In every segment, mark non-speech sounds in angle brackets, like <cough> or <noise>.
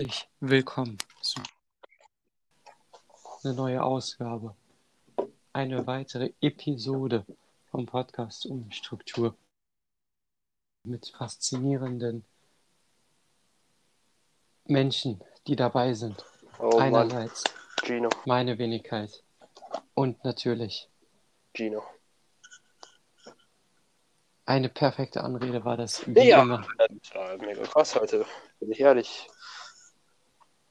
herzlich willkommen zu einer neuen Ausgabe, eine weitere Episode vom Podcast um Struktur mit faszinierenden Menschen, die dabei sind. Oh Einerseits Gino, meine Wenigkeit und natürlich Gino. eine perfekte Anrede war das wie Ja, immer. war mega krass heute, bin ich ehrlich.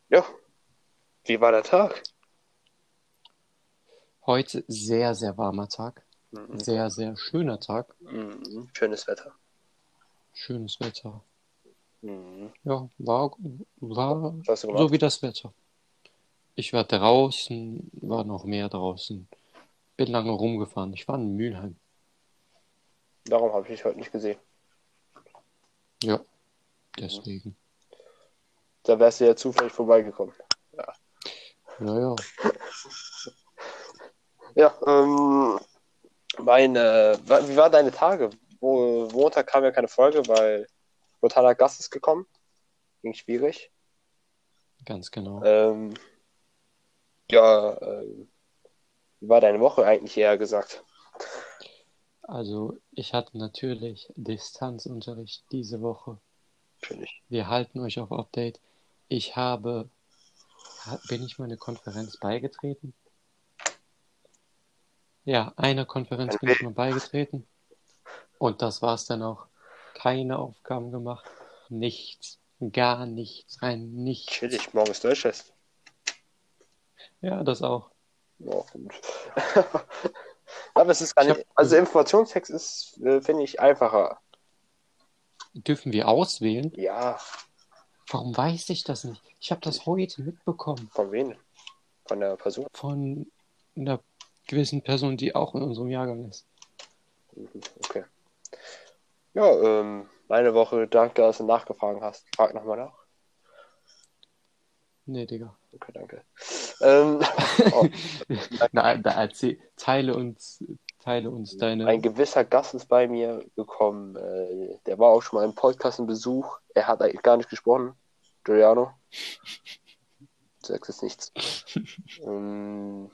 Ja, wie war der Tag? Heute sehr, sehr warmer Tag, Mhm. sehr, sehr schöner Tag, Mhm. Schönes Wetter. schönes Wetter. Mhm. Ja, war, war so wie das Wetter. Ich war draußen, war noch mehr draußen, bin lange rumgefahren. Ich war in Mülheim. Darum habe ich dich heute nicht gesehen. Ja, deswegen. Da wärst du ja zufällig vorbeigekommen. Naja, Ja, ähm, meine, wie waren deine Tage? Wo, Montag kam ja keine Folge, weil brutaler Gast ist gekommen. Ging schwierig. ganz genau. Ähm, ja, ähm, wie war deine Woche eigentlich eher gesagt? Also, ich hatte natürlich Distanzunterricht diese Woche. Natürlich. Wir halten euch auf Update. Ich habe, ha- bin ich mal eine Konferenz beigetreten? Ja, einer Konferenz bin ich mal beigetreten. Und das war's dann auch. Keine Aufgaben gemacht. Nichts. Gar nichts. Rein nichts. Chillig, morgen ist Deutschtest. Ja, das auch. Ja, gut. <laughs> Aber es ist gar nicht, also Informationstext ist, äh, finde ich, einfacher. Dürfen wir auswählen? Ja, Warum weiß ich das nicht? Ich habe das heute mitbekommen von wem? Von der Person. von einer gewissen Person, die auch in unserem Jahrgang ist. Mhm, Okay. Ja, ähm, meine Woche, danke, dass du nachgefragt hast. Frag nochmal nach. Nee, Digga. Okay, danke. Ähm, <laughs> oh, <laughs> Na, da erzähl, teile uns, teile uns deine. ein gewisser Gast ist bei mir gekommen. Äh, der war auch schon mal im Podcast in Besuch. Er hat eigentlich gar nicht gesprochen. Giuliano. Du sagst jetzt nichts. <laughs> ähm,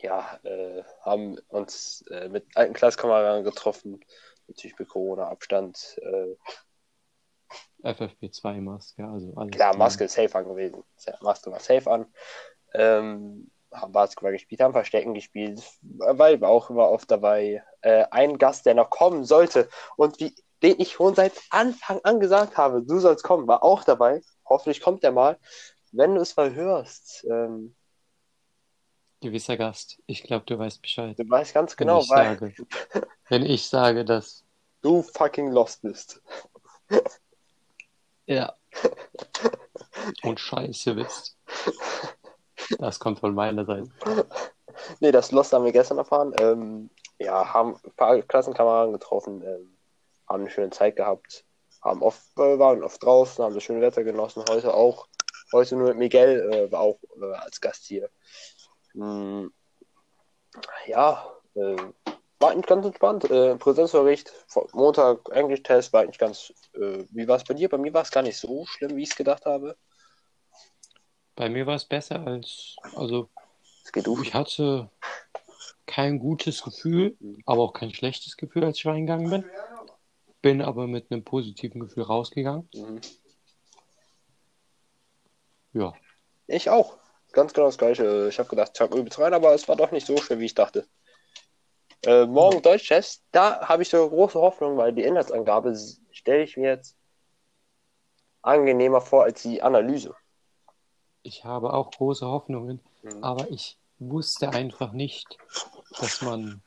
ja, äh, haben uns äh, mit alten Klasskameraden getroffen. Natürlich mit Corona-Abstand. Äh, FFP2-Maske, also alles. klar. Maske ist safe angewiesen. Maske war safe an. Ähm, haben Basketball gespielt, haben Verstecken gespielt, weil war auch immer oft dabei. Äh, ein Gast, der noch kommen sollte und wie, den ich schon seit Anfang an gesagt habe, du sollst kommen, war auch dabei. Hoffentlich kommt er mal. Wenn du es mal hörst, ähm, Gewisser Gast. Ich glaube, du weißt Bescheid. du weißt ganz Wenn genau, ich weil sage, wenn ich sage, dass. du fucking lost bist. Ja. Und scheiße bist. <laughs> Das kommt von meiner Seite. <laughs> Nee, das Lost haben wir gestern erfahren. Ähm, ja, haben ein paar Klassenkameraden getroffen, ähm, haben eine schöne Zeit gehabt, haben oft, äh, waren oft draußen, haben das schöne Wetter genossen. Heute auch. Heute nur mit Miguel, äh, war auch äh, als Gast hier. Mm, ja, äh, war eigentlich ganz entspannt. Äh, Präsenzunterricht, Montag Englisch-Test war eigentlich ganz. Äh, wie war es bei dir? Bei mir war es gar nicht so schlimm, wie ich es gedacht habe. Bei mir war es besser als. Also, Es geht um. ich hatte kein gutes Gefühl, aber auch kein schlechtes Gefühl, als ich reingegangen bin. Bin aber mit einem positiven Gefühl rausgegangen. Mhm. Ja. Ich auch. Ganz genau das gleiche. Ich habe gedacht, ich habe übelst rein, aber es war doch nicht so schön, wie ich dachte. Äh, morgen Deutschtest, da habe ich so große Hoffnung, weil die Inhaltsangabe stelle ich mir jetzt angenehmer vor als die Analyse. Ich habe auch große Hoffnungen, Mhm. aber ich wusste einfach nicht, dass man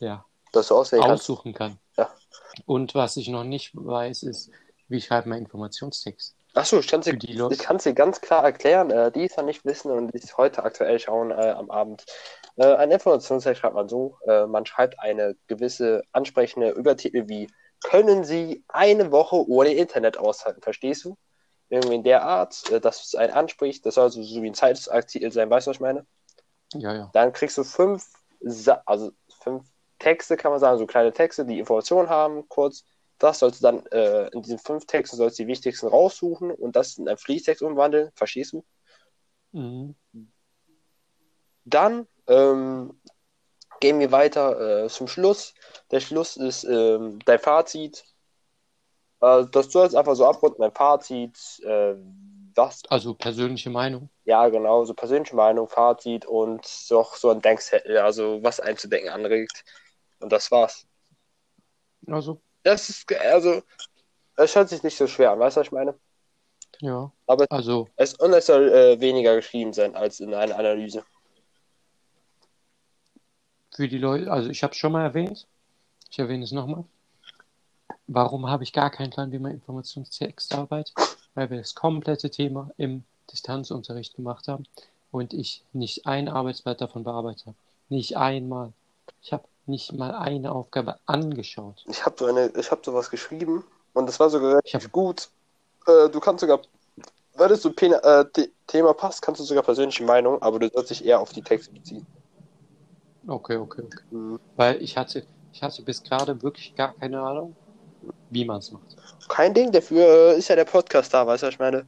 ja kannst. aussuchen kann. Ja. Und was ich noch nicht weiß, ist, wie schreibt man Informationstext? Achso, ich kann ich kann's dir ganz klar erklären, äh, die es ja nicht wissen und die es heute aktuell schauen äh, am Abend. Äh, ein Informationstext schreibt man so, äh, man schreibt eine gewisse ansprechende Übertitel wie können Sie eine Woche ohne Internet aushalten, verstehst du? Irgendwie in der Art, äh, dass es einen anspricht, das soll also so wie ein Zeitungsartikel sein, weißt du, was ich meine? Ja, ja. Dann kriegst du fünf, Sa also fünf Texte, kann man sagen, so kleine Texte, die Informationen haben, kurz, das sollst du dann äh, in diesen fünf Texten sollst du die wichtigsten raussuchen und das in einen Fließtext umwandeln. Verstehst du? Mhm. Dann ähm, gehen wir weiter äh, zum Schluss. Der Schluss ist ähm, dein Fazit. Äh, das soll jetzt einfach so abrunden, dein Fazit. Äh, was? Also persönliche Meinung. Ja, genau, so persönliche Meinung, Fazit und doch so ein Denkzettel, also was einem zu denken anregt. Und das war's. Also, Das ist, also, es hört sich nicht so schwer an, weißt du, was ich meine? ja. Aber Also, es, und es soll äh, weniger geschrieben sein als in einer Analyse. für die Leute, also ich habe es schon mal erwähnt. Ich erwähne es nochmal. Warum habe ich gar keinen Plan, wie man Informationstext arbeitet? Weil wir das komplette Thema im Distanzunterricht gemacht haben und ich nicht ein Arbeitsblatt davon bearbeitet habe. Nicht einmal. Ich habe nicht mal eine Aufgabe angeschaut. Ich habe so eine, ich habe sowas geschrieben und das war sogar Ich hab- gut. Äh, du kannst sogar, es zum Pena- äh, The Thema passt, kannst du sogar persönliche Meinung, aber du sollst dich eher auf die Texte beziehen. Okay, okay, okay. Mhm. Weil ich hatte, ich hatte bis gerade wirklich gar keine Ahnung, wie man es macht. Kein Ding, dafür äh, ist ja der Podcast da, weißt du, was ich meine?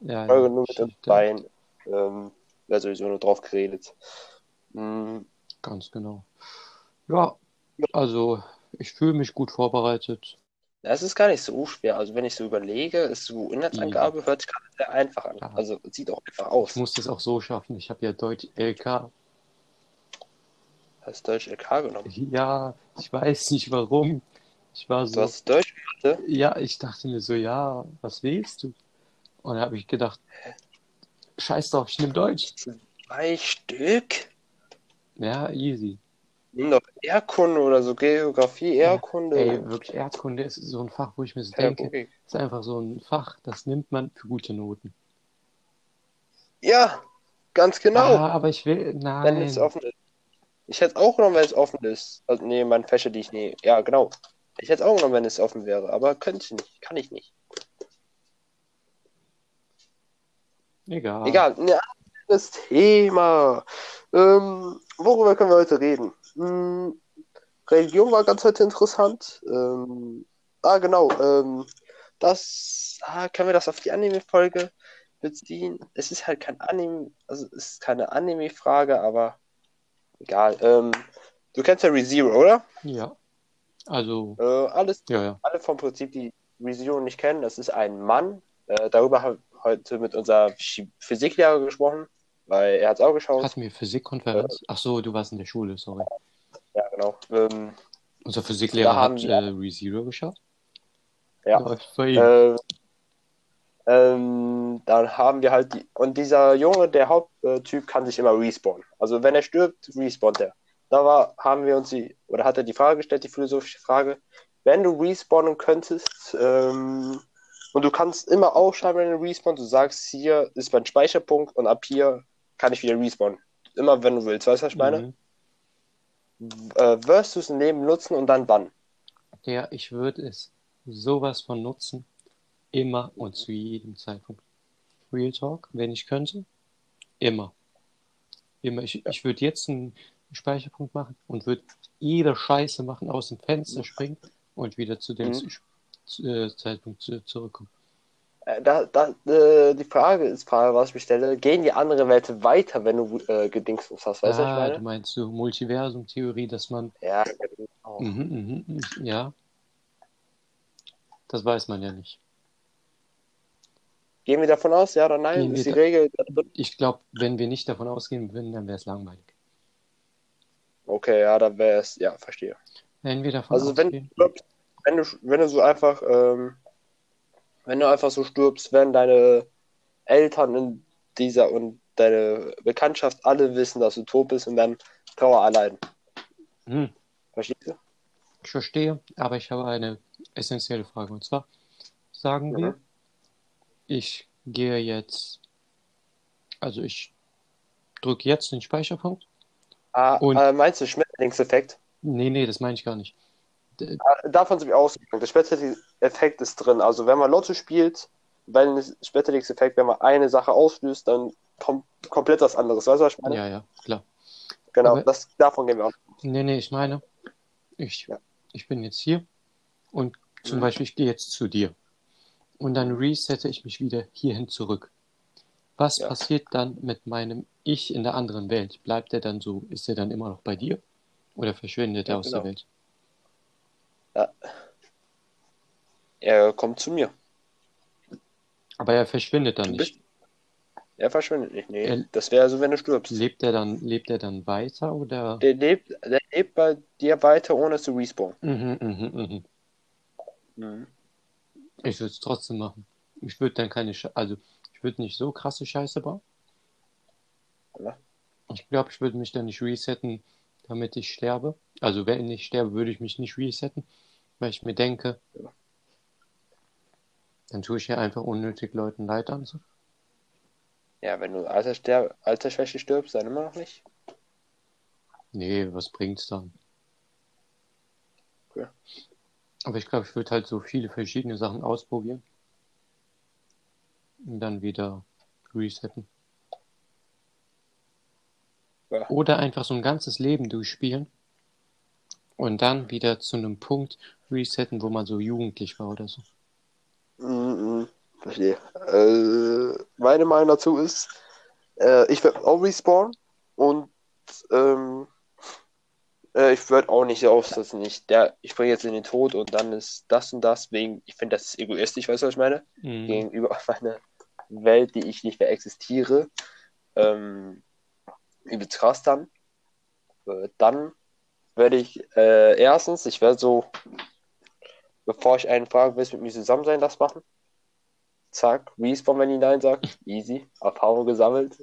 Ja, Folge ja, nur mit uns beiden. Ähm, wäre sowieso nur drauf geredet. Mhm. Ganz genau. Ja, also ich fühle mich gut vorbereitet. Das ist gar nicht so schwer. Also wenn ich so überlege, ist so Inhaltsangabe, hört sich gerade sehr einfach an. Ja. Also sieht auch einfach Ich aus. muss das auch so schaffen. Ich habe ja Deutsch LK. Hast Deutsch LK genommen? Ja, ich weiß nicht warum. Ich war Du so, hast Deutsch? ja, ich dachte mir so, ja, was willst du? Und dann habe ich gedacht, scheiß drauf, ich nehme Deutsch. Zwei Stück? Ja, easy. Nimm doch Erdkunde oder so Geografie, Erdkunde. Ey, wirklich, Erdkunde ist so ein Fach, wo ich mir so denke, Pädagogik. ist einfach so ein Fach, das nimmt man für gute Noten. Ja, ganz genau. Ah, aber ich will, Wenn es nein. offen ist. Ich hätte es auch genommen, wenn es offen ist. Also, nee, meine Fächer, die ich nehme. Ja, genau. Ich hätte es auch genommen, wenn es offen wäre, aber könnte ich nicht. Kann ich nicht. Egal. Egal, ein anderes Thema. Ähm, worüber können wir heute reden? Hm, Religion war ganz heute interessant. Ähm, ah, genau. Ähm, das, ah, können wir das auf die Anime-Folge beziehen? Es ist halt kein Anime, also es ist keine Anime-Frage, aber egal. Ähm, du kennst ja ReZero, oder? Ja. Also, Äh, alles, ja, ja. alle vom Prinzip, die ReZero nicht kennen, das ist ein Mann. Äh, darüber habe ich heute mit unserer Phy- Physiklehrer gesprochen, weil er hat es auch geschaut. Hatten wir Physikkonferenz? Ach so, du warst in der Schule, sorry. Ja, genau. Ähm, Unser Physiklehrer hat wir- äh, ReZero geschaut. Ja. Läuft bei ihm. äh, ähm, dann haben wir halt die. Und dieser Junge, der Haupttyp, kann sich immer respawnen. Also wenn er stirbt, respawnt er. Da war, haben wir uns die, oder hat er die Frage gestellt, die philosophische Frage, wenn du respawnen könntest, ähm, und du kannst immer aufschreiben, wenn du respawnst, du sagst, hier ist mein Speicherpunkt und ab hier kann ich wieder respawnen. Immer wenn du willst, weißt du, was ich meine? Mhm. Äh, wirst du es im Leben nutzen und dann wann? Ja, ich würde es sowas von nutzen. Immer und zu jedem Zeitpunkt. Real Talk, wenn ich könnte. Immer. Immer. Ich, ich würde jetzt einen Speicherpunkt machen und würde jede Scheiße machen, aus dem Fenster springen und wieder zu dem Mhm. Äh, Zeitpunkt zu, zurückkommen. Äh, Da, da, äh, die Frage ist, Frage, was ich mich stelle, gehen die anderen Welten weiter, wenn du äh, Gedingsmus hast, weißt du, was ich ah, meine? du meinst so Multiversum-Theorie, dass man. Ja, genau. Mhm, mhm, mhm, ja. Das weiß man ja nicht. Gehen wir davon aus, ja oder nein? Gehen ist die Regel da drin? Ich glaube, wenn wir nicht davon ausgehen würden, dann wäre es langweilig. Okay, ja, dann wäre es, ja, verstehe. Wenn wir davon Also wenn, ausgehen. wenn du wenn du so einfach, ähm, wenn du einfach so stirbst, wenn deine Eltern in dieser und deine Bekanntschaft alle wissen, dass du tot bist und dann Trauer allein. Hm, Verstehst du? ich verstehe, aber ich habe eine essentielle Frage. Und zwar, sagen wir, Mhm. ich gehe jetzt, also ich drücke jetzt den Speicherpunkt. Ah, Und- äh, meinst du Schmetterlingseffekt? Nee, nee, das meine ich gar nicht. Davon sind wir ausgegangen. Der Schmetterlingseffekt ist drin. Also wenn man Lotto spielt, wenn Schmetterlingseffekt, wenn man eine Sache auslöst, dann kommt komplett was anderes. Weißt du, was ich meine? Ja, ja, klar. genau, aber- das, davon gehen wir aus. Nee, nee, ich meine, ich, Ja. ich bin jetzt hier und Zum Mhm. Beispiel, ich gehe jetzt zu dir. Und dann resette ich mich wieder hierhin zurück. Was Ja. passiert dann mit meinem Ich in der anderen Welt? Bleibt er dann so, ist er dann immer noch bei dir? Oder verschwindet er Ja, aus genau. der Welt? Er kommt zu mir. Aber er verschwindet dann nicht. Er verschwindet nicht. Nee, Er- das wäre so, wenn du stirbst. Lebt er dann, lebt er dann weiter oder? Der lebt, der lebt bei dir weiter, ohne zu respawnen. Mhm, mhm, mhm. Mhm. Ich würde es trotzdem machen. Ich würde dann keine, Sche also ich würde nicht so krasse Scheiße bauen. Ja. Ich glaube, ich würde mich dann nicht resetten, damit ich sterbe. Also wenn ich sterbe, würde ich mich nicht resetten, weil ich mir denke, Ja. dann tue ich ja einfach unnötig Leuten Leid an. So. Ja, wenn du Altersschwäche stirbst, dann immer noch nicht. Nee, was bringt's dann? Okay. Aber ich glaube, ich würde halt so viele verschiedene Sachen ausprobieren. Und dann wieder resetten. Ja. Oder einfach so ein ganzes Leben durchspielen. Und dann wieder zu einem Punkt resetten, wo man so jugendlich war oder so. Mhm, verstehe. Äh, meine Meinung dazu ist, äh, ich werde auch respawnen und ähm, äh, ich würde auch nicht so aufsetzen. Ich, der, ich bringe jetzt in den Tod und dann ist das und das wegen, ich finde, das ist egoistisch, weißt du, was ich meine? Mhm. Gegenüber <laughs> meiner Welt, die ich nicht mehr existiere. Ähm, übelst krass dann. Äh, dann werde ich äh, erstens, ich werde so, bevor ich einen frage, willst du mit mir zusammen sein, das machen? Zack, Respawn, wenn die Nein sagt. <laughs> Easy. Erfahrung gesammelt.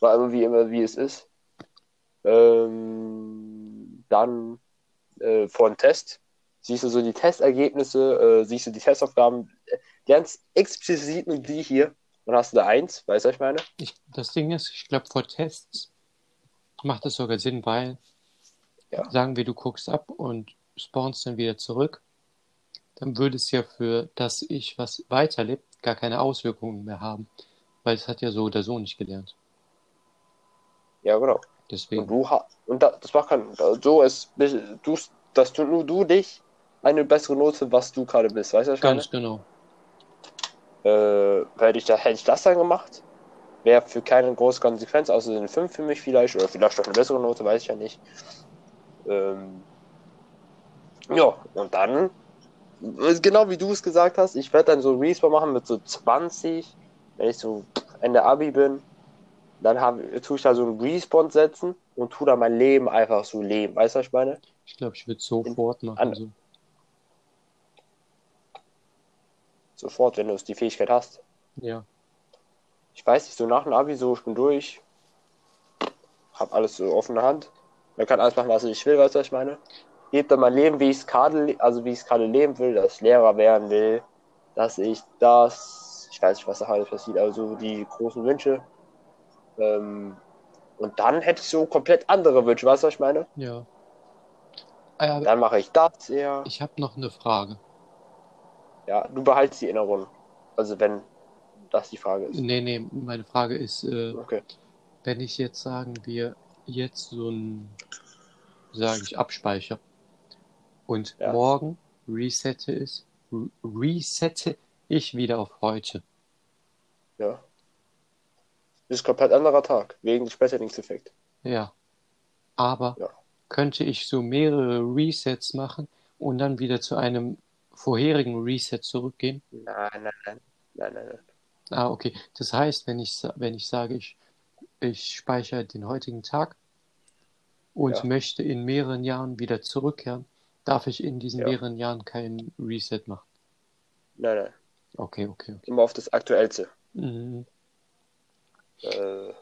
War immer wie immer, wie es ist. Ähm, dann äh, vor dem Test. Siehst du so die Testergebnisse, äh, siehst du die Testaufgaben, äh, ganz explizit nur die hier. Und hast du da eins, weißt du, was ich meine? Ich, das Ding ist, ich glaube, vor Tests macht es sogar Sinn, weil Ja. sagen wir, du guckst ab und spawnst dann wieder zurück, dann würde es ja für das Ich, was weiterlebt, gar keine Auswirkungen mehr haben. Weil es hat ja so oder so nicht gelernt. Ja, genau. Und Deswegen. du ha und da, das macht kein, so ist, du, dass du nur du dich eine bessere Note, was du gerade bist, weißt du, ich meine? Ganz genau. äh, hätte ich, da, hätte ich das dann gemacht, wäre für keine große Konsequenz, außer eine 5 für mich vielleicht, oder vielleicht doch eine bessere Note, weiß ich ja nicht. Ähm, ja, und dann, äh, genau wie du es gesagt hast, ich werde dann so Respawn machen mit so 20, wenn ich so Ende Abi bin, dann hab, tue ich da so einen Respawn setzen und tue da mein Leben einfach so leben, weißt du, was ich meine? Ich glaube, ich würde sofort machen. an- So. Sofort, wenn du es die Fähigkeit hast. Ja. Ich weiß nicht, so nach dem Abi, so, ich bin durch, hab alles so offene Hand, man kann alles machen, was ich will, weißt du, was ich meine? Lebe dann mein Leben, wie ich es gerade, also wie ich es gerade leben will, dass ich Lehrer werden will, dass ich das, ich weiß nicht, was da alles passiert, also die großen Wünsche. Ähm, und dann hätte ich so komplett andere Wünsche, weißt du, was ich meine? Ja. Ah, ja Dann mache ich das eher. ich habe noch eine Frage. Ja, du behaltst die Erinnerung. Also wenn das die Frage ist. Nee, nee, meine Frage ist, äh, Okay. wenn ich jetzt sagen wir jetzt so ein, sage ich, abspeicher und Ja. morgen resette ist, re- resette ich wieder auf heute. Ja. Das ist ein komplett anderer Tag, wegen des Späterlingseffekt. Ja. Aber Ja. könnte ich so mehrere Resets machen und dann wieder zu einem vorherigen Reset zurückgehen? Nein, nein, nein. Nein, nein, nein. Ah, okay. Das heißt, wenn ich, wenn ich sage, ich, ich speichere den heutigen Tag und Ja. möchte in mehreren Jahren wieder zurückkehren, darf ich in diesen Ja. mehreren Jahren kein Reset machen. Nein, nein. Okay, okay, okay. Immer auf das Aktuellste. Mhm. Äh,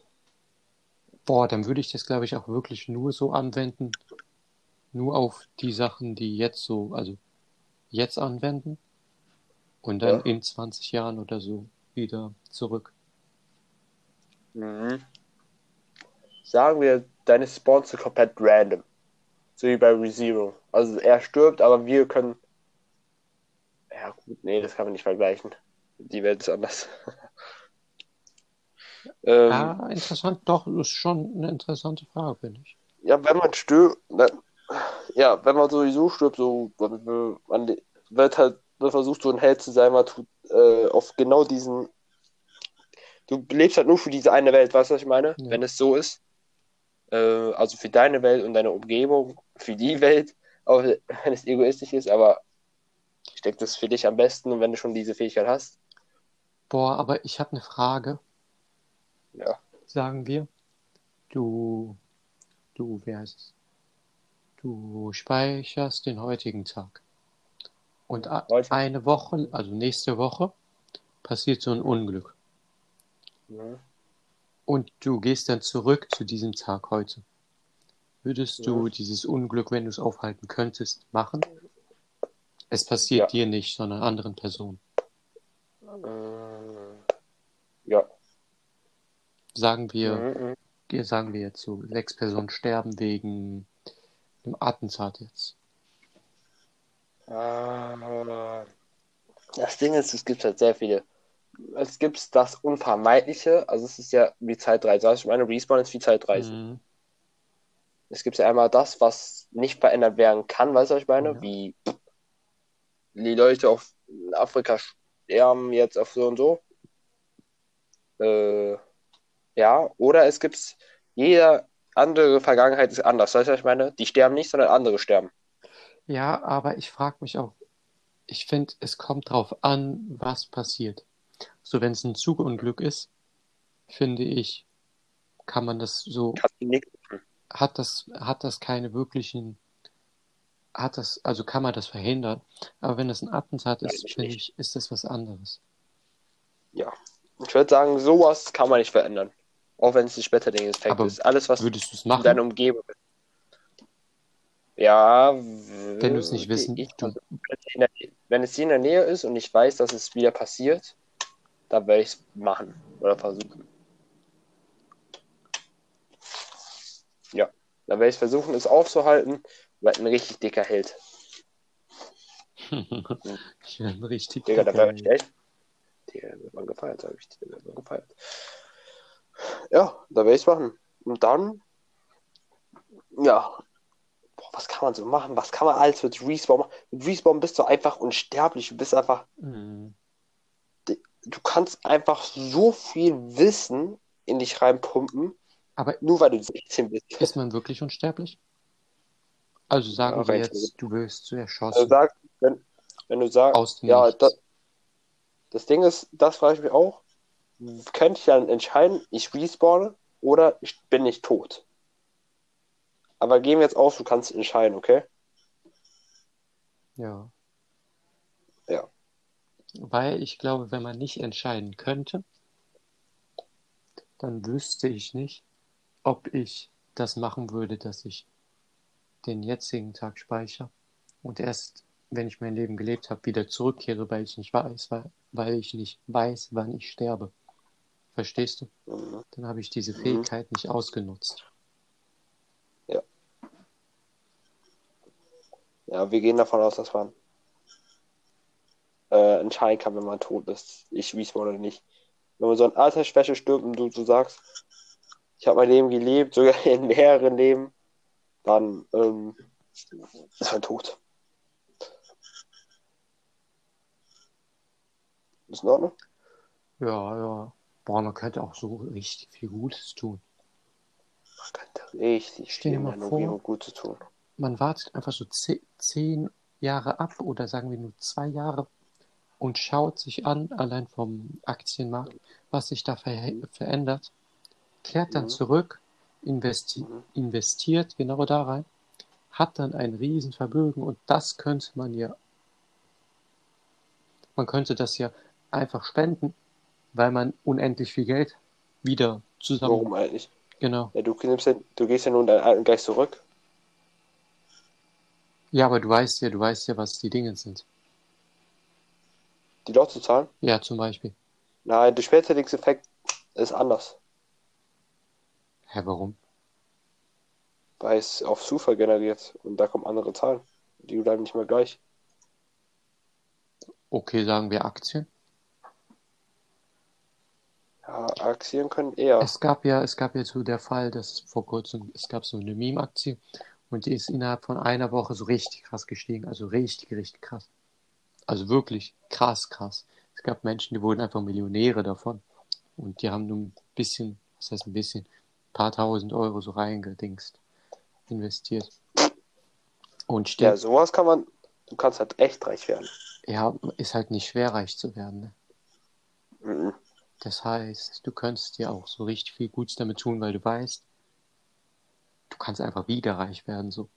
Boah, dann würde ich das, glaube ich, auch wirklich nur so anwenden, nur auf die Sachen, die jetzt so, also jetzt anwenden und dann Ja. in 20 Jahren oder so wieder zurück. mhm. Sagen wir, deine Spawns sind komplett random. So wie bei ReZero. Also er stirbt, aber wir können. Ja, gut, nee, das kann man nicht vergleichen. Die Welt ist anders. <laughs> ähm, Ja, interessant, doch, ist schon eine interessante Frage, finde ich. Ja, wenn man stirbt, ja, wenn man sowieso stirbt, so, wenn wir an die, wird halt, wird versucht, so ein Held zu sein, weil du äh, auf genau diesen. Du lebst halt nur für diese eine Welt, weißt du, was ich meine? Ja. Wenn es so ist. Äh, also für deine Welt und deine Umgebung, für die Welt, auch wenn es egoistisch ist, aber ich denke, das ist für dich am besten und wenn du schon diese Fähigkeit hast. Boah, aber ich habe eine Frage. Ja. Sagen wir, du, du, wie heißt es? Du speicherst den heutigen Tag. Und eine Woche, also nächste Woche, passiert so ein Unglück. Mhm. Und du gehst dann zurück zu diesem Tag heute. Würdest du Ja. dieses Unglück, wenn du es aufhalten könntest, machen? Es passiert Ja. dir nicht, sondern anderen Personen. Ähm, ja. Sagen wir, Mhm, mhm. sagen wir jetzt so, sechs Personen sterben wegen einem Attentat jetzt. Ah, Das Ding ist, es gibt halt sehr viele. Es gibt das Unvermeidliche, also es ist ja wie Zeitreise. Also ich meine, Respawn ist wie Zeitreise. Mhm. Es gibt ja einmal das, was nicht verändert werden kann, weißt du, was ich meine? Ja. Wie die Leute auf Afrika sterben jetzt auf so und so. Äh, ja, oder es gibt jede andere Vergangenheit ist anders, weißt du, was ich meine? Die sterben nicht, sondern andere sterben. Ja, aber ich frage mich auch, ich finde, es kommt drauf an, was passiert. So, wenn es ein Zugunglück ist, finde ich, kann man das so, hat das, hat das keine wirklichen, hat das, also kann man das verhindern. Aber wenn es ein Attentat ist, finde ich, ist das was anderes. Ja. Ich würde sagen, sowas kann man nicht verändern. Auch wenn es ein Schmetterling-Effekt Aber ist. Alles, was Würdest in deiner Umgebung ist. Ja, Wenn du es nicht wissen, ich, du- wenn es hier in der Nähe ist und ich weiß, dass es wieder passiert, dann werde ich es machen oder versuchen. Ja, dann werde ich versuchen, es aufzuhalten, weil ein richtig dicker Held. <laughs> ich bin richtig. Digga, wäre ich dicker. echt. Digga, da wird man gefeiert, sag ich dir. Gefeiert. Ja, da werde ich es machen. Und dann, ja, was kann man so machen? Was kann man alles mit Respawn machen? Mit Respawn bist du einfach unsterblich. Du bist einfach, Mhm. du kannst einfach so viel Wissen in dich reinpumpen, Aber nur weil du 16 bist. ist man wirklich unsterblich? Also sagen Ja, wir jetzt, du wirst zu erschossen sagst, wenn, wenn du sagst, aus dem ja, das, das Ding ist, das frage ich mich auch, könnte ich dann entscheiden, ich respawne oder ich bin nicht tot. Aber gehen wir jetzt auf, du kannst entscheiden, okay? Ja. Ja. Weil ich glaube, wenn man nicht entscheiden könnte, dann wüsste ich nicht, ob ich das machen würde, dass ich den jetzigen Tag speichere und erst, wenn ich mein Leben gelebt habe, wieder zurückkehre, weil ich nicht weiß, weil, weil ich nicht weiß, wann ich sterbe. Verstehst du? Mhm. Dann habe ich diese Mhm. Fähigkeit nicht ausgenutzt. Ja, wir gehen davon aus, dass man äh, entscheiden kann, wenn man tot ist. Ich respawn oder nicht. Wenn man so an Altersschwäche stirbt und du so sagst, ich habe mein Leben gelebt, sogar <laughs> in mehreren Leben, dann ähm, ist man tot. Ist in Ordnung? Ja, ja. Boah, man könnte auch so richtig viel Gutes tun. Man könnte richtig Stell viel in mal der vor. Umgebung gut zu tun. Man wartet einfach so ze- zehn Jahre ab oder sagen wir nur zwei Jahre und schaut sich an, allein vom Aktienmarkt, was sich da ver verändert, kehrt dann Mhm. zurück, investi Mhm. investiert genau da rein, hat dann ein Riesenvermögen und das könnte man ja, man könnte das ja einfach spenden, weil man unendlich viel Geld wieder zusammen, Warum eigentlich? genau. Ja, du, nimmst ja, du gehst ja nun deinen alten Geist zurück. Ja, aber du weißt ja, du weißt ja, was die Dinge sind. Die Lot zu zahlen? Ja, zum Beispiel. Nein, der Spätverdiensteffekt ist anders. Hä, warum? weil es auf Zufall generiert und da kommen andere Zahlen. Die bleiben nicht mehr gleich. Okay, sagen wir Aktien. Ja, Aktien können eher. Es gab ja, es gab ja so der Fall, dass vor kurzem, es gab so eine Meme-Aktie und die ist innerhalb von einer Woche so richtig krass gestiegen. Also richtig, richtig krass. Also wirklich krass, krass. Es gab Menschen, die wurden einfach Millionäre davon. Und die haben nur ein bisschen, was heißt ein bisschen, ein paar tausend Euro so reingedingst, investiert. Und Ja, stimmt, sowas kann man, du kannst halt echt reich werden. ja, ist halt nicht schwer, reich zu werden. Ne? Mhm. Das heißt, du könntest dir auch so richtig viel Gutes damit tun, weil du weißt, kannst einfach wieder reich werden. So.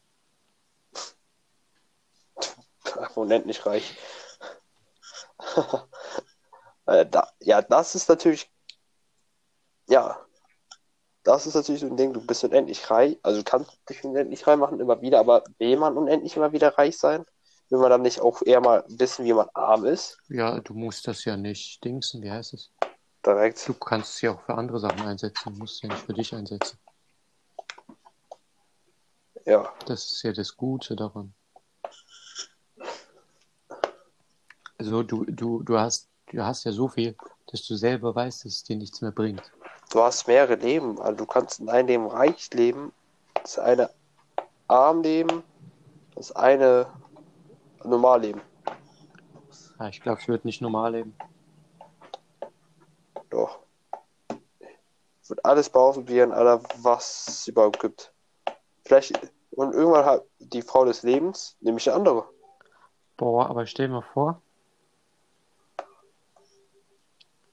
Unendlich reich. <laughs> Äh, ja, das ist natürlich, ja, das ist natürlich so ein Ding, du bist unendlich reich, also du kannst dich unendlich reich machen immer wieder, aber will man unendlich immer wieder reich sein? Will man dann nicht auch eher mal wissen, wie man arm ist? Ja, du musst das ja nicht dingsen, wie heißt es? Direkt. Du kannst es ja auch für andere Sachen einsetzen, du musst es ja nicht für dich einsetzen. Ja, Das ist ja das Gute daran. Also du, du, du hast, du hast ja so viel, dass du selber weißt, dass es dir nichts mehr bringt. du hast mehrere Leben, also du kannst in einem Leben reich leben, das eine arm leben, das eine normal leben. Ja, ich glaube, ich würde nicht normal leben. Doch. Ich würde alles ausprobieren, Alter, was es überhaupt gibt. Vielleicht, und irgendwann hat die Frau des Lebens, nämlich eine andere. Boah, aber stell dir mal vor,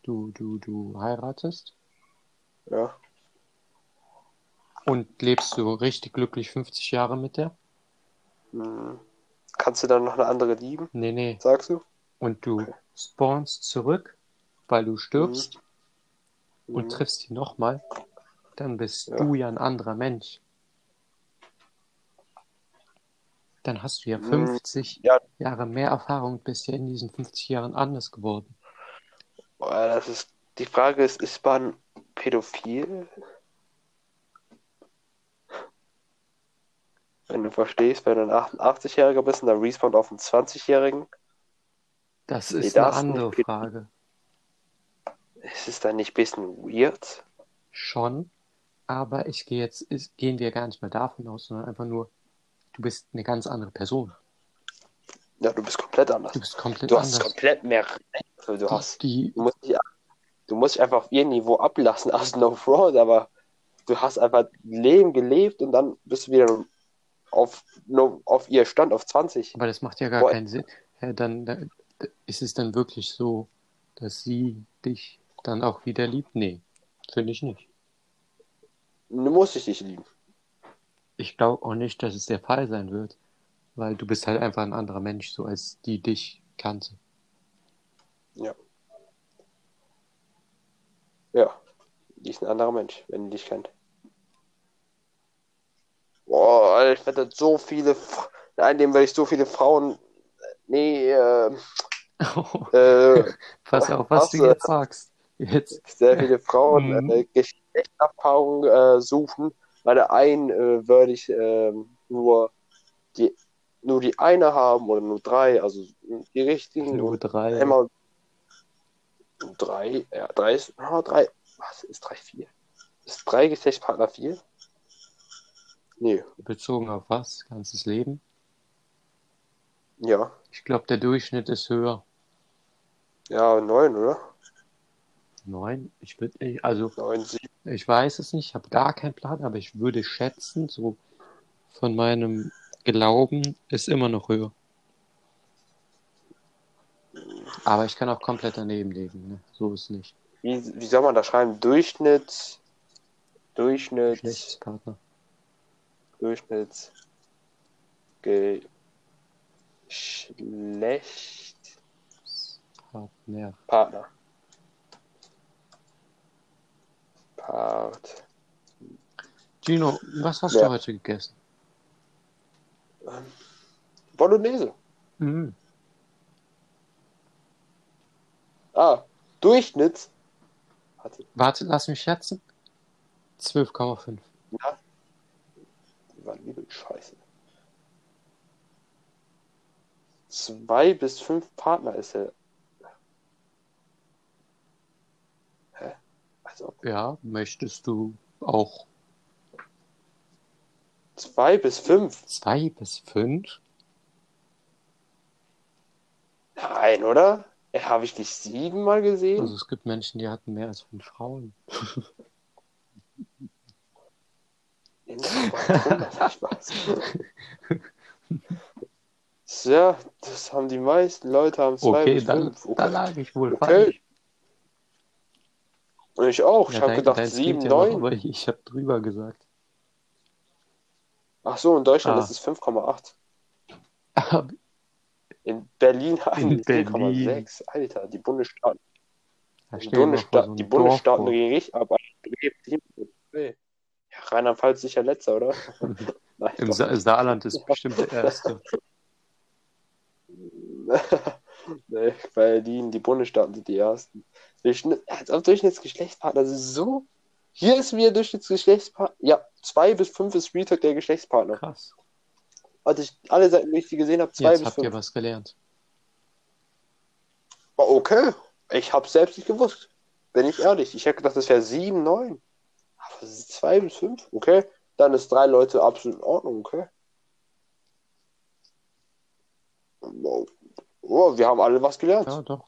du, du, du heiratest Ja. und lebst so richtig glücklich 50 Jahre mit der. Hm. Kannst du dann noch eine andere lieben, Nee, nee. sagst du? Und du spawnst zurück, weil du stirbst und Mhm. triffst die nochmal. Dann bist Ja. du ja ein anderer Mensch. Dann hast du ja Mhm. 50 Ja. Jahre mehr Erfahrung und bist ja in diesen 50 Jahren anders geworden. Das ist, die Frage ist, ist man pädophil? Wenn du verstehst, wenn du ein 88-Jähriger bist und dann respawnt auf einen 20-Jährigen, Das Nee, ist eine das nicht. andere Frage. ist es dann nicht ein bisschen weird? Schon, aber ich gehe jetzt, ist, gehen wir gar nicht mehr davon aus, sondern einfach nur, du bist eine ganz andere Person. Ja, du bist komplett anders. Du bist komplett Du hast anders. komplett mehr Rechte. Du hast Die, Du musst dich, du musst dich einfach auf ihr Niveau ablassen aus No Fraud, aber du hast einfach ein Leben gelebt und dann bist du wieder auf, no, auf ihr Stand auf 20. aber das macht ja gar Boah. keinen Sinn. Ja, dann, dann ist es dann wirklich so, dass sie dich dann auch wieder liebt? Nee, finde ich nicht. Du musst dich nicht lieben. Ich glaube auch nicht, dass es der Fall sein wird, weil du bist halt einfach ein anderer Mensch, so als die dich kannte. Ja, die ist ein anderer Mensch, wenn die dich kennt. Boah, Alter, ich wette so viele. Nein, dem werde ich so viele Frauen. Nee, äh, <laughs> äh, Pass auf, was du Hasse. jetzt sagst. Jetzt. sehr viele Frauen Mhm. äh, Geschlechtserfahrung äh, suchen. Bei der einen äh, würde ich ähm, nur die nur die eine haben oder nur drei, also die richtigen Nur drei. einmal drei, ja, drei ist, ah, drei, was ist drei, vier? Ist drei Geschlechtspartner vier? Nee, Bezogen auf was? Ganzes Leben? ja, Ich glaube, der Durchschnitt ist höher. ja, neun, oder? Neun? Ich würde, also, Neun, sieben. ich weiß es nicht, ich habe gar keinen Plan, aber ich würde schätzen, so von meinem Glauben ist immer noch höher. Aber ich kann auch komplett daneben liegen, ne? So ist nicht. Wie, wie soll man da schreiben? Durchschnitt, Durchschnitt, Geschlechtspartner. Durchschnitts, Geschlecht, Partner. Partner. Part. Gino, was hast Ja. du heute gegessen? Ähm, Bolognese. Mhm. Ah, Durchschnitt. Warte, Warte, lass mich schätzen. 12,5. ja. Die waren übel scheiße. Zwei bis fünf Partner ist er. Hä? Also Ja, möchtest du auch zwei bis fünf. zwei bis fünf? Nein, oder? Ja, Habe ich dich siebenmal gesehen? Also es gibt Menschen, die hatten mehr als fünf Frauen. <laughs> Ja, das haben die meisten Leute haben zwei Okay, bis dann, fünf. da lag ich wohl Okay. falsch. Und ich auch. Ich Ja, habe dein- gedacht deins sieben, geht ja noch, ich, ich habe drüber gesagt. Ach so, in Deutschland Ah. ist es 5,8. Aber <laughs> In Berlin haben <laughs> In die Berlin. 4,6. Alter, die Bundesstaaten. Die, Bundessta so die Bundesstaaten vor. gegen richtig ab. Ja, Rheinland-Pfalz sicher letzter, oder? Nein, <laughs> Im Sa. Saarland ist bestimmt der erste. Nee, Berlin, die Bundesstaaten sind die ersten. Durchschnitt, als Durchschnittsgeschlechtspartner, das ist so. Hier ist wieder Durchschnittsgeschlechtspartner. Ja, zwei bis fünf ist Real Talk der Geschlechtspartner. Krass. Also ich alle Seiten, wie ich die gesehen habe, zwei Jetzt bis habt ihr fünf. was gelernt. Oh, Okay, ich habe selbst nicht gewusst. Bin ich ehrlich. Ich hätte gedacht, das wäre sieben, neun. Aber zwei bis fünf. Okay, dann ist drei Leute absolut in Ordnung. Okay. Wow. Oh, wir haben alle was gelernt. Ja, doch.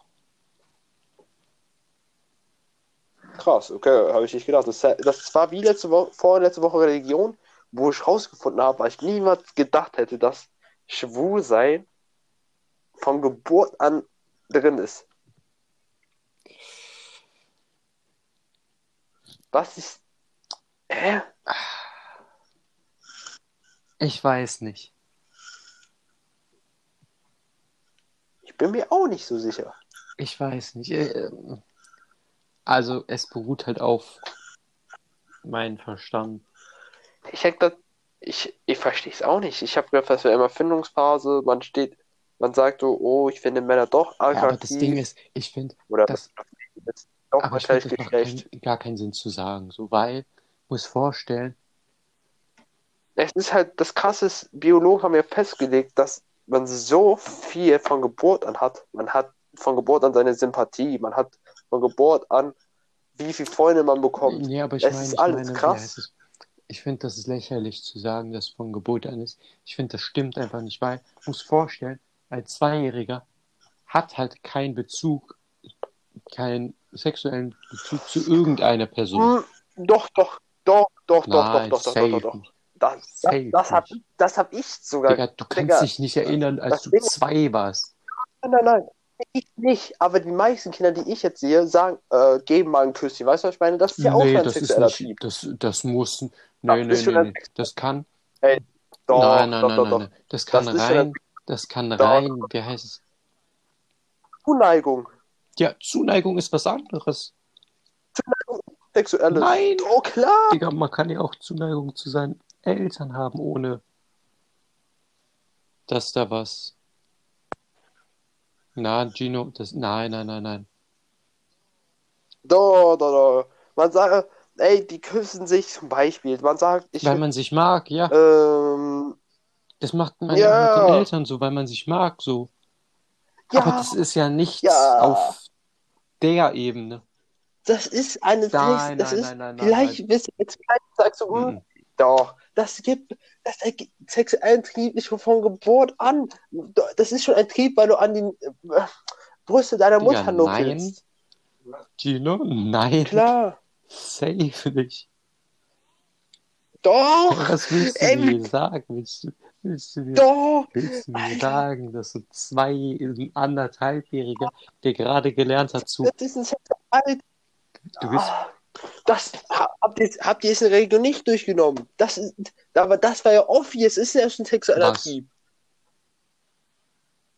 Krass, okay, habe ich nicht gedacht. Das, das war wie letzte Woche, vorletzte Woche Religion, wo ich rausgefunden habe, weil ich niemals gedacht hätte, dass Schwulsein von Geburt an drin ist. Was ist. Hä? Ich weiß nicht. Ich bin mir auch nicht so sicher. Ich weiß nicht. Äh, Also es beruht halt auf meinen Verstand. Ich hätte ich, ich verstehe es auch nicht. Ich habe gedacht, das wäre immer Findungsphase. Man steht, man sagt so, oh, ich finde Männer doch Ja, attraktiv. aber das Ding ist, ich finde, oder das, ist doch aber ich find, das macht kein, gar keinen Sinn zu sagen, so, weil, muss vorstellen, Es ist halt, das krasse Biologen haben ja festgelegt, dass man so viel von Geburt an hat. Man hat von Geburt an seine Sympathie, man hat von Geburt an, wie viele Freunde man bekommt. nee, aber ich Es meine, ist ich alles meine, krass. Ich finde, das ist lächerlich zu sagen, dass von Geburt an ist. Ich finde, das stimmt einfach nicht, weil, muss vorstellen, ein Zweijähriger hat halt keinen Bezug, keinen sexuellen Bezug zu irgendeiner Person. Hm, doch, doch, doch, doch, doch, doch, doch, doch, safe doch, doch. Nicht. Das, das, das habe nicht. das hab ich sogar. Digga, du kannst Digga, dich nicht erinnern, als das du Ding- zwei warst. Nein, nein, ich nicht. Aber die meisten Kinder, die ich jetzt sehe, sagen, äh, geben mal ein Küsschen. Weißt du, was ich meine? Das ist ja auch Nee, schon ein das ist sexueller nicht, Trieb. das, das muss, nee, nee, ist schon nee, das kann, Doch, nein, nein, doch, nein, doch, nein, doch. nein, das kann ist schon rein, das kann Doch. rein, wie heißt es? Zuneigung. Ja, Zuneigung ist was anderes. Sexuelles. Nein. Oh, klar. Digga, man kann ja auch Zuneigung zu seinen Eltern haben, ohne dass da was. Na, Gino, das, nein, nein, nein, nein. Doch, doch, doch. Man sagt, ey, die küssen sich zum Beispiel. Man sagt, ich Weil man sich mag, ja. ähm, Das macht man Ja. mit den Eltern so, weil man sich mag, so. ja, Aber das ist ja nichts Ja. auf der Ebene. das ist eine Nein, das nein, ist nein, nein, nein, vielleicht bist du jetzt sagst du, hm, Mhm. doch, das gibt das ergibt sexuellen Trieb nicht von Geburt an. Das ist schon ein Trieb, weil du an die äh, Brüste deiner Mutter nein. nuckelst. Gino? Nein. Klar. Safe nicht. Doch, Was willst du ey, mir sagen? Willst du, willst du mir, doch. willst du mir Alter. sagen, dass so zwei, ein anderthalbjähriger, der gerade gelernt hat zu, Das ist ein sexuell du bist, Ah, Das habt ihr, habt ihr jetzt in der Region nicht durchgenommen. Das aber das war ja obvious, ist ja schon sexueller Was? Trieb.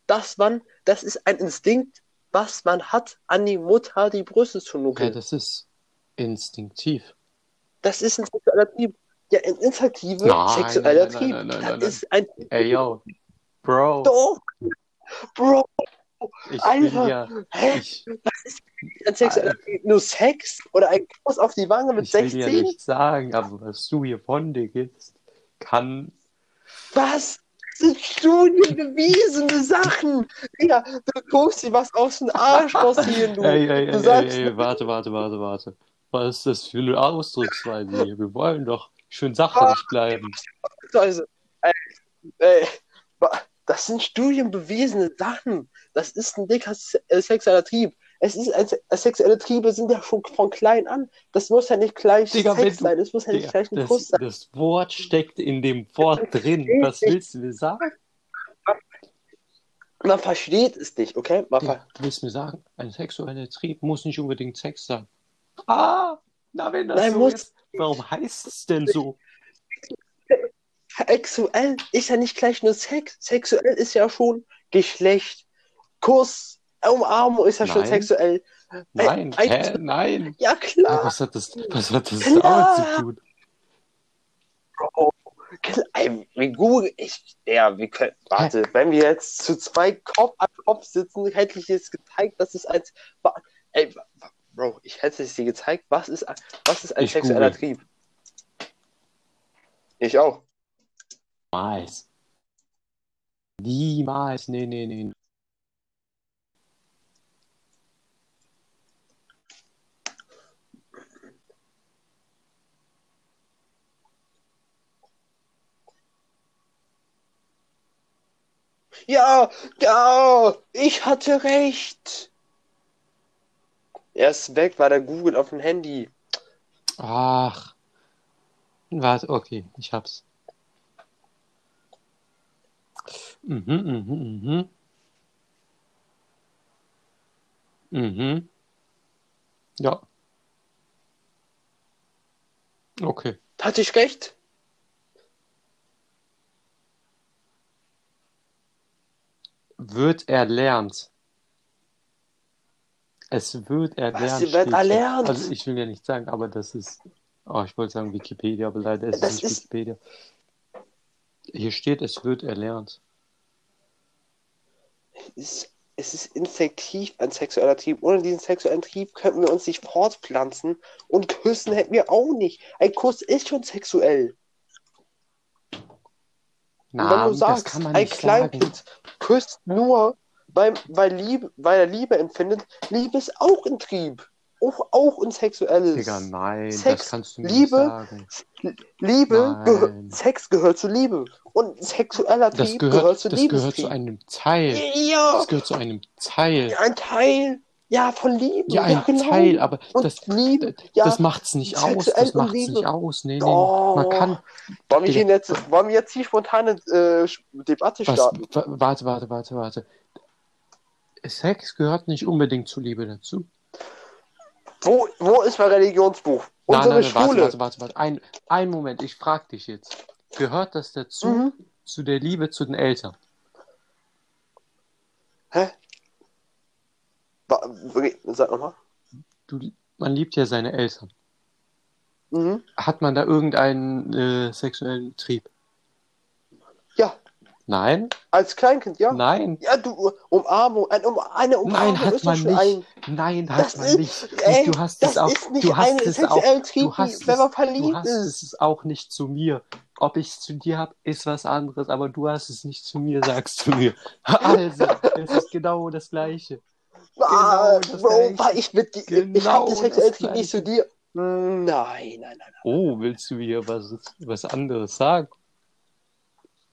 Dass man, das ist ein Instinkt, was man hat, an die Mutter die Brüste zu ja, nuckeln. das ist instinktiv. Das ist ein sexueller Trieb. Ja, ein instinktiver Nein, sexueller nein, nein, Trieb. das ist ein Ey, yo, Bro, Doch, Bro, ich Alter. ja, hä? ich, Ein sexueller Trieb. Nur Sex oder ein Kuss auf die Wange mit ich will ja 16? nicht sagen, aber was du hier von dir gibst, kann, Was? Das sind studienbewiesene Sachen. Digga, du guckst dir was aus dem Arsch rausziehen, du. ey, ey, du ey, sagst, ey, ey, warte, warte, warte, warte. Was ist das für eine Ausdrucksweise hier? Wir wollen doch schön sachlich bleiben. also, ey, ey, Das sind studienbewiesene Sachen. Das ist ein dicker äh, sexueller Trieb. Es ist ein, se- sexuelle Triebe sind ja schon von klein an. Das muss ja nicht gleich Digga, Sex du- sein. Das muss ja nicht Digga, gleich ein das, Kuss sein. das Wort steckt in dem Wort drin. Was willst du mir sagen? Man versteht es nicht, okay? Man Digga, du willst mir sagen, ein sexueller Trieb muss nicht unbedingt Sex sein. Ah, na wenn das Nein, so muss- ist, warum heißt es denn so? Sexuell ist ja nicht gleich nur Sex. Sexuell ist ja schon Geschlecht. Kuss, Umarmung ist ja schon Nein. sexuell. Nein, ein- hä, nein. Ja, klar. Was hat das, was hat das Klar. damit zu tun? klar. Wie Google, ich, ja, wir können, warte, wenn wir jetzt zu zwei Kopf an Kopf sitzen, hätte ich jetzt gezeigt, dass es als, ey, Bro, ich hätte es dir gezeigt, was ist, ein- was ist ein Ich sexueller. Trieb? Ich auch. Niemals. Niemals. Nee, nee, nee. Ja, ja, ich hatte recht. Er ist weg, war der Google auf dem Handy. Ach. Warte, okay, ich hab's. Mhm, mhm, mhm. Mhm. Ja. Okay. Hatte ich recht? Wird erlernt. Es wird erlernt. Was, wird steht da. erlernt? Also ich will ja nicht sagen, aber das ist. Oh, ich wollte sagen Wikipedia, aber leider ist Das es nicht ist- Wikipedia. Hier steht, es wird erlernt. Es, es ist instinktiv ein sexueller Trieb. Ohne diesen sexuellen Trieb könnten wir uns nicht fortpflanzen und küssen hätten wir auch nicht. Ein Kuss ist schon sexuell. Und wenn Na, du sagst, ein. Kleinkind küsst nur, weil, weil, Liebe, weil er Liebe empfindet, Liebe ist auch ein Trieb. Auch, auch ein sexuelles. Digga, nein, Sex, das kannst du mir Liebe, nicht sagen. Liebe, gehö Sex gehört zu Liebe. Und sexueller Das Trieb gehört, gehört zu das gehört zu einem Teil. ja, Das gehört zu einem Teil. ein Teil ja, von Liebe. Ja, ein genau. Teil, aber Und das, Liebe, ja, das macht's nicht aus. Das macht's Liebe. nicht aus. Nee, nee. Doch. Man kann. Wollen wir, jetzt, wollen wir jetzt hier spontane äh, Debatte Was, starten? wa- warte, warte, warte, warte. Sex gehört nicht unbedingt zu Liebe dazu. Wo, wo ist mein Religionsbuch? Nein, Unsere nein, nein, warte, Schule. warte, warte, warte. Ein, ein Moment, ich frage dich jetzt. Gehört das dazu, Mhm. zu der Liebe zu den Eltern? Hä? Sag nochmal. Du, man liebt ja seine Eltern. Mhm. Hat man da irgendeinen äh, sexuellen Trieb? Nein? als Kleinkind, ja. Nein? Ja, du, Umarmung, ein, um, eine Umarmung Nein, hat ist man nicht. ein. Nein, hat Das man ist- nicht. ey, du hast das es auch. ist nicht du hast es auch. Du hast wenn man verliebt du hast ist. es auch nicht zu mir. Ob ich es zu dir habe, ist was anderes, aber du hast es nicht zu mir, sagst du mir. <laughs> Also, es ist genau das Gleiche. ah, das Bro, Gleiche. war ich mit dir. ich Genau habe den sexuellen das Trieb nicht zu dir. Nein, nein, nein, nein. Oh, willst du mir was, was anderes sagen?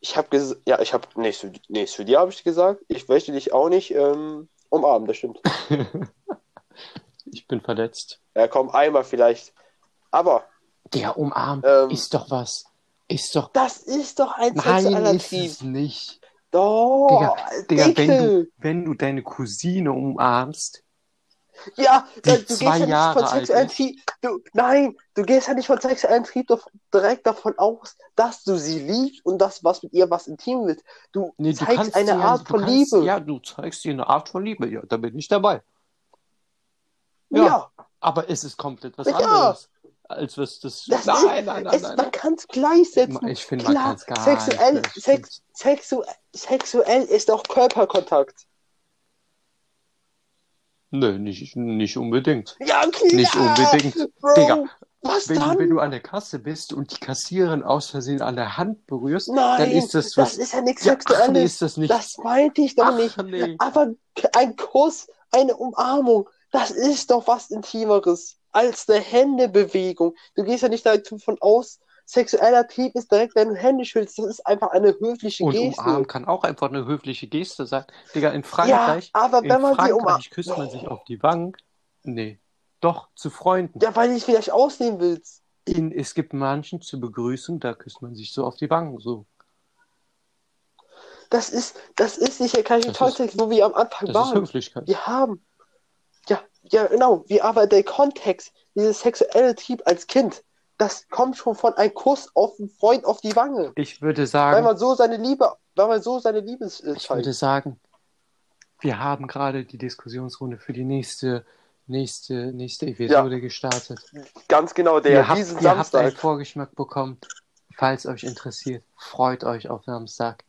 Ich habe gesagt, ja, ich habe, nee, zu, nee, zu dir habe ich gesagt, ich möchte dich auch nicht ähm, umarmen, das stimmt. <laughs> ich bin verletzt. Ja, komm, einmal vielleicht. Aber Der umarmt Ähm, ist doch was. Ist doch. das ist doch ein Nein, ist es nicht. Doch, Digga, Digga, wenn du, wenn du deine Cousine umarmst, Ja, die du gehst ja nicht Jahre von alt sexuellen. Trieb. Du, nein, du gehst ja nicht von sexuellen Trieb direkt davon aus, dass du sie liebst und dass was mit ihr was intim wird. Du Nee, du zeigst kannst eine ja- Art du von kannst, Liebe. Ja, du zeigst dir eine Art von Liebe. Ja, da bin ich dabei. Ja, Ja. Aber es ist komplett was anderes. Als was das. Das nein, nein, nein, es, nein, man kann es gleichsetzen. Ich finde, man kann es gar sexuell, nicht. sex, sexu, sexuell ist auch Körperkontakt. Nö, nicht, nicht unbedingt. Ja, klar. Nicht unbedingt. Bro, Digga, was Wenn du, dann? wenn du an der Kasse bist und die Kassiererin aus Versehen an der Hand berührst, Nein, dann ist das das was. ist ja nichts ja, Sexuelles. nee, ist das nicht. das meinte ich doch ach, nicht. nee. Aber ein Kuss, eine Umarmung, das ist doch was Intimeres als eine Händebewegung. Du gehst ja nicht davon aus, sexueller Trieb ist direkt, wenn du Hände schüttelst. Das ist einfach eine höfliche Und Geste. umarmen kann auch einfach eine höfliche Geste sein. Digga, in Frankreich, aber in wenn man sie Frankreich umarmt. küsst man sich auf die Wangen. Nee. Doch, zu Freunden. Ja, weil du dich vielleicht ausnehmen willst. In, es gibt manchen zur Begrüßung, da küsst man sich so auf die Wangen. So. Das ist, das ist Das ist- Kontext, wo wir am Anfang Das ist waren. Höflichkeit. Wir haben. Ja, ja, genau. Wir, aber der Kontext, dieses sexuelle Trieb als Kind, das kommt schon von einem Kuss auf einen Freund auf die Wange. Ich würde Weil sagen, man so seine Liebe, weil man so seine Liebe ich würde zeigt. sagen, wir haben gerade die Diskussionsrunde für die nächste, nächste, nächste Episode gestartet. Ganz genau, der ihr habt, diesen ihr habt einen Samstag. Vorgeschmack bekommen. Falls euch interessiert, freut euch auf Samstag.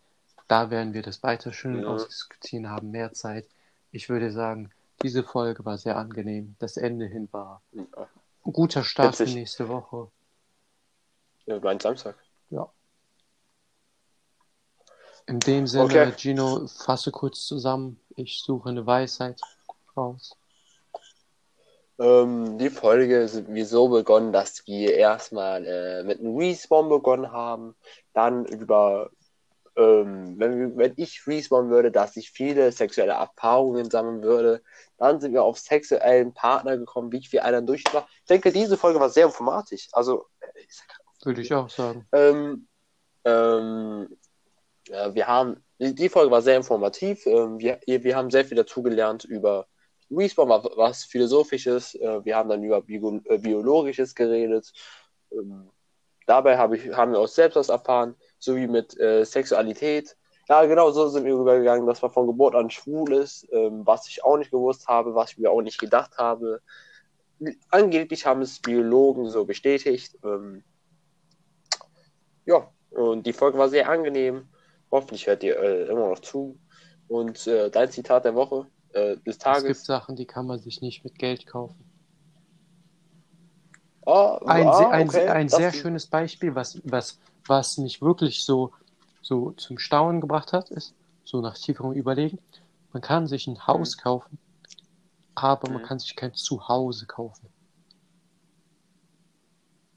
Da werden wir das weiter schön Ja. ausdiskutieren, haben mehr Zeit. Ich würde sagen, diese Folge war sehr angenehm. Das Ende hin war ein guter Start für nächste Woche. Ja, mein Samstag. In dem Sinne, Okay. Gino, fasse kurz zusammen. Ich suche eine Weisheit raus. Ähm, die Folge ist wie so begonnen, dass wir erstmal äh, mit einem Respawn begonnen haben, dann über, ähm, wenn, wenn ich Respawn würde, dass ich viele sexuelle Erfahrungen sammeln würde, dann sind wir auf sexuellen Partner gekommen, wie ich für einen durch war. Ich denke, diese Folge war sehr informatisch. Also, äh, ich sag, Würde ich auch sagen. ähm, ähm, ja, wir haben, die, Folge war sehr informativ. Ähm, wir, wir haben sehr viel dazugelernt über Respawn, wa- was Philosophisches. Äh, wir haben dann über Bio, äh, Biologisches geredet. Ähm, dabei hab ich, haben wir uns selbst was erfahren, sowie mit äh, Sexualität. Ja, genau so sind wir rübergegangen, dass man von Geburt an schwul ist, ähm, was ich auch nicht gewusst habe, was ich mir auch nicht gedacht habe. Angeblich haben es Biologen so bestätigt. Ähm, ja, und die Folge war sehr angenehm. Hoffentlich hört ihr äh, immer noch zu. Und äh, dein Zitat der Woche, äh, des Es gibt Tages. Sachen, die kann man sich nicht mit Geld kaufen. Ah, Ein, ah, sehr, ein, okay. ein sehr schönes Beispiel, was, was, was mich wirklich so, so zum Staunen gebracht hat, ist, so nach tieferem Überlegen, man kann sich ein Haus kaufen, aber man Mhm. kann sich kein Zuhause kaufen.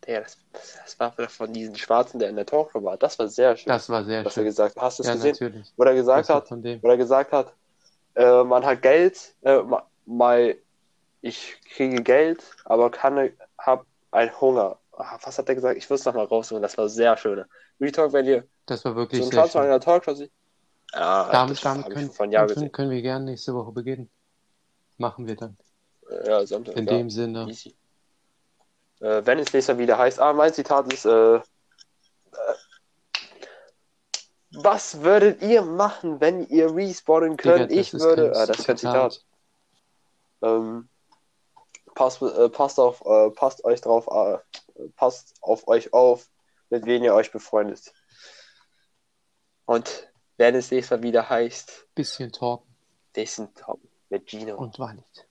Ja, das, das war von diesen Schwarzen, der in der Talkshow war. Das war sehr schön, Das war sehr was er schön. gesagt hat. Hast du es Ja, gesehen? natürlich. Wo er gesagt Das hat, wo er gesagt hat, äh, man hat Geld, äh, ma- mal, ich kriege Geld, aber kann, hab einen Hunger. Ah, Was hat er gesagt? Ich will es nochmal raussuchen. Das war sehr schön. Retalk, wenn ihr Das war so wirklich einen sehr schön. der Talkshow. Ja, Damit, das damit können, von Jahr können, können wir gerne nächste Woche beginnen. Machen wir dann. Ja, Samstag. In ja. dem Sinne. Easy. Äh, wenn es nächstes Mal wieder heißt, ah, mein Zitat ist, äh, äh, was würdet ihr machen, wenn ihr respawnen könnt? Digga, ich würde, ah, das ist kein Zitat. Ähm, passt, äh, passt auf, äh, passt euch drauf, äh, passt auf euch auf, mit wem ihr euch befreundet. Und wenn es nächstes Mal wieder heißt, Bisschen talken Dessen Top mit Gino. und Walid.